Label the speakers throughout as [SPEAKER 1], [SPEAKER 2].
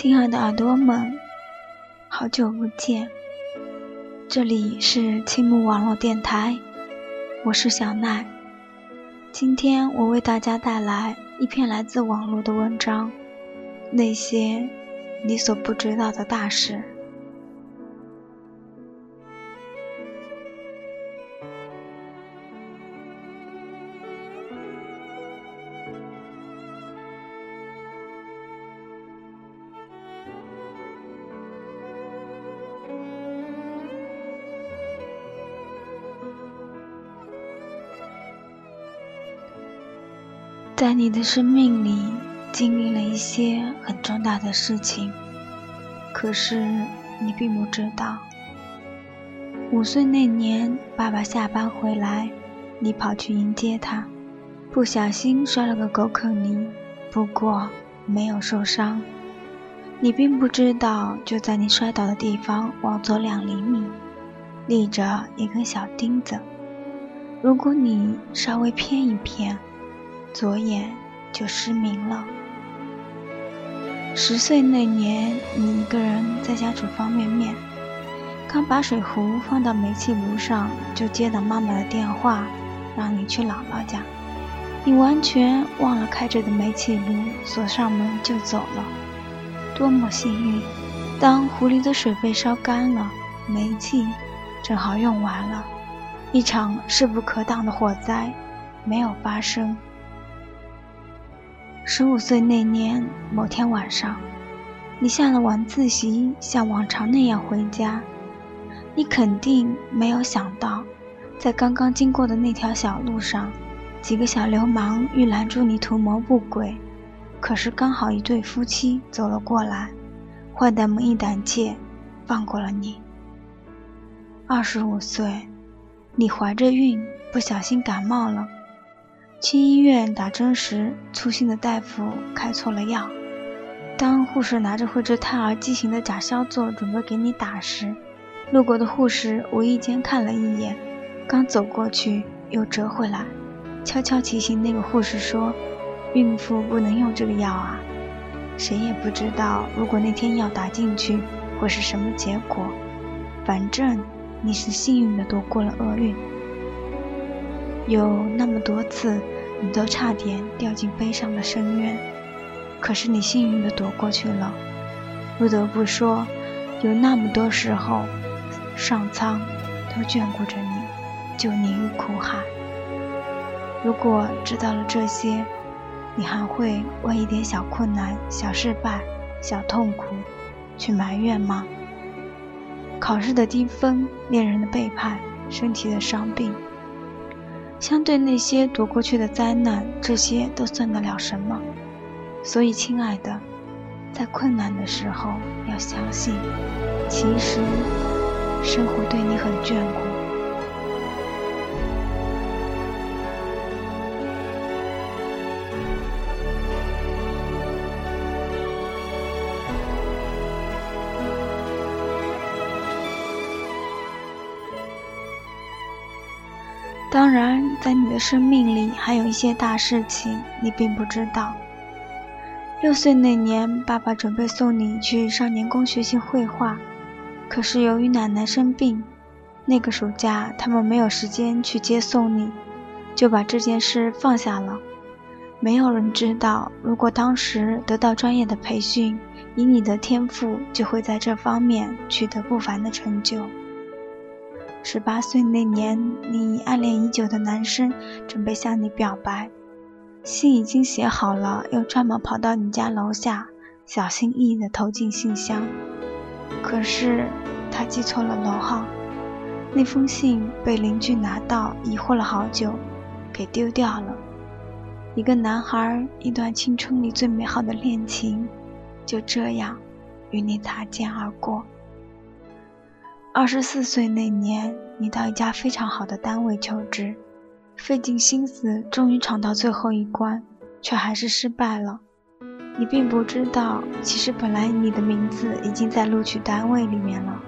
[SPEAKER 1] 亲爱的耳朵们，好久不见！这里是青木网络电台，我是小奈。今天我为大家带来一篇来自网络的文章，《那些你所不知道的大事》。在你的生命里经历了一些很重大的事情，可是你并不知道。五岁那年，爸爸下班回来，你跑去迎接他，不小心摔了个狗啃泥，不过没有受伤。你并不知道，就在你摔倒的地方往左两厘米，立着一根小钉子。如果你稍微偏一偏，左眼就失明了。十岁那年，你一个人在家煮方便面，刚把水壶放到煤气炉上，就接到妈妈的电话，让你去姥姥家。你完全忘了开着的煤气炉，锁上门就走了。多么幸运！当壶里的水被烧干了，煤气正好用完了，一场势不可挡的火灾没有发生。十五岁那年某天晚上，你下了晚自习，像往常那样回家。你肯定没有想到，在刚刚经过的那条小路上，几个小流氓欲拦住你图谋不轨。可是刚好一对夫妻走了过来，坏蛋们一胆怯，放过了你。二十五岁，你怀着孕，不小心感冒了。去医院打针时，粗心的大夫开错了药。当护士拿着绘制胎儿畸形的假硝唑准备给你打时，路过的护士无意间看了一眼，刚走过去又折回来，悄悄提醒那个护士说：“孕妇不能用这个药啊。”谁也不知道，如果那天药打进去会是什么结果。反正你是幸运的躲过了厄运。有那么多次，你都差点掉进悲伤的深渊，可是你幸运的躲过去了。不得不说，有那么多时候，上苍都眷顾着你，救你于苦海。如果知道了这些，你还会为一点小困难、小失败、小痛苦去埋怨吗？考试的低分，恋人的背叛，身体的伤病。相对那些躲过去的灾难，这些都算得了什么？所以，亲爱的，在困难的时候要相信，其实生活对你很眷顾。在你的生命里还有一些大事情，你并不知道。六岁那年，爸爸准备送你去少年宫学习绘画，可是由于奶奶生病，那个暑假他们没有时间去接送你，就把这件事放下了。没有人知道，如果当时得到专业的培训，以你的天赋，就会在这方面取得不凡的成就。十八岁那年，你暗恋已久的男生准备向你表白，信已经写好了，又专门跑到你家楼下，小心翼翼地投进信箱。可是他记错了楼号，那封信被邻居拿到，疑惑了好久，给丢掉了。一个男孩，一段青春里最美好的恋情，就这样与你擦肩而过。二十四岁那年，你到一家非常好的单位求职，费尽心思，终于闯到最后一关，却还是失败了。你并不知道，其实本来你的名字已经在录取单位里面了。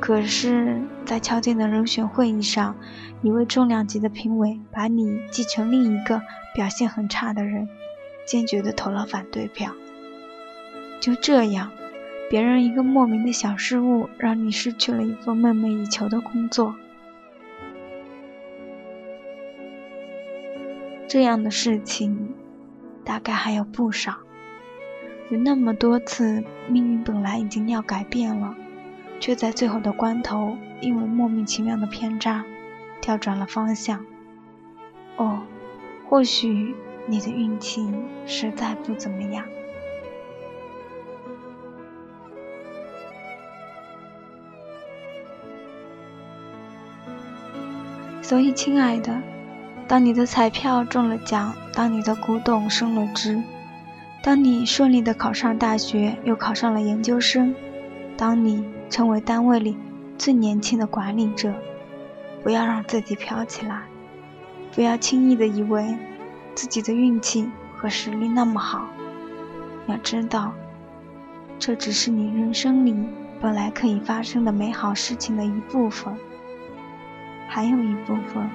[SPEAKER 1] 可是，在敲定的人选会议上，一位重量级的评委把你记成另一个表现很差的人，坚决地投了反对票。就这样，别人一个莫名的小失误，让你失去了一份梦寐以求的工作。这样的事情，大概还有不少。有那么多次，命运本来已经要改变了，却在最后的关头，因为莫名其妙的偏差，调转了方向。哦，或许你的运气实在不怎么样。所以，亲爱的，当你的彩票中了奖，当你的古董升了值。当你顺利的考上大学，又考上了研究生，当你成为单位里最年轻的管理者，不要让自己飘起来，不要轻易的以为自己的运气和实力那么好。要知道，这只是你人生里本来可以发生的美好事情的一部分，还有一部分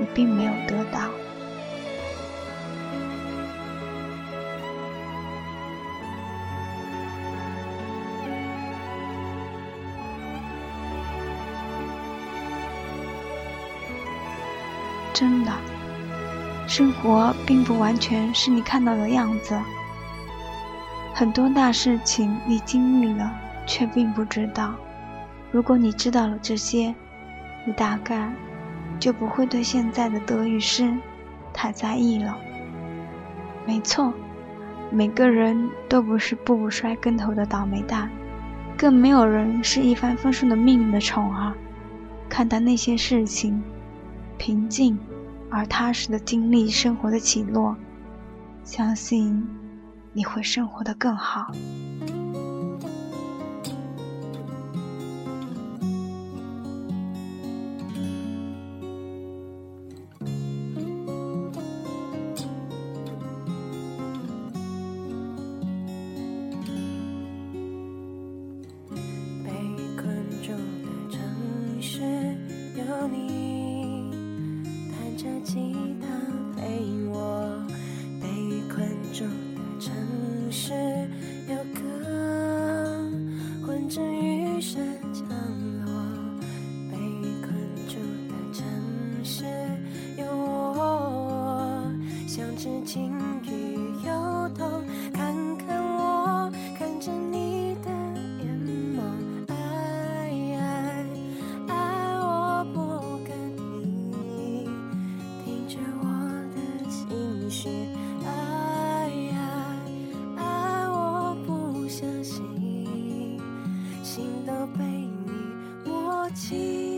[SPEAKER 1] 你并没有得到。真的，生活并不完全是你看到的样子。很多大事情你经历了，却并不知道。如果你知道了这些，你大概就不会对现在的得与失太在意了。没错，每个人都不是步步摔跟头的倒霉蛋，更没有人是一帆风顺的命运的宠儿。看待那些事情。平静而踏实的经历生活的起落，相信你会生活的更好。
[SPEAKER 2] 是晴雨有度，看看我，看着你的眼眸，爱爱爱我不敢听，听着我的心碎，爱爱爱我不相信，心都被你摸清。